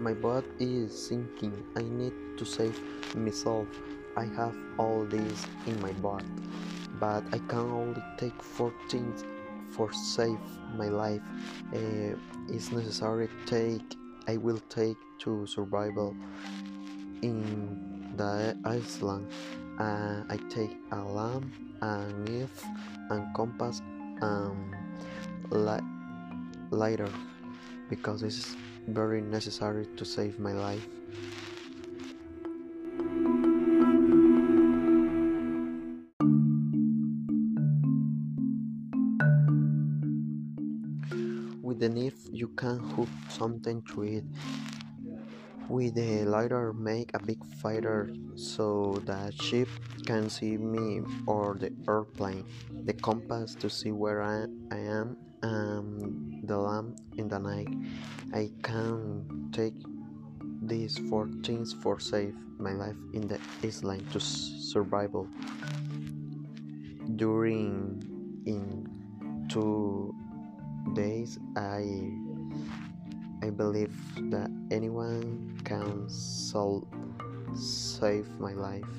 My boat is sinking. I need to save myself. I have all this in my boat, but I can only take four things for save my life. Uh, it's necessary take. I will take to survival in the island. Uh, I take a lamp, a knife, and compass, and li- lighter because it's very necessary to save my life. With the knife, you can hook something to it. With the lighter, make a big fire so the ship can see me or the airplane. The compass to see where I, I am, I can take these four things for save my life in the island to survival. During in two days, I I believe that anyone can sol- save my life.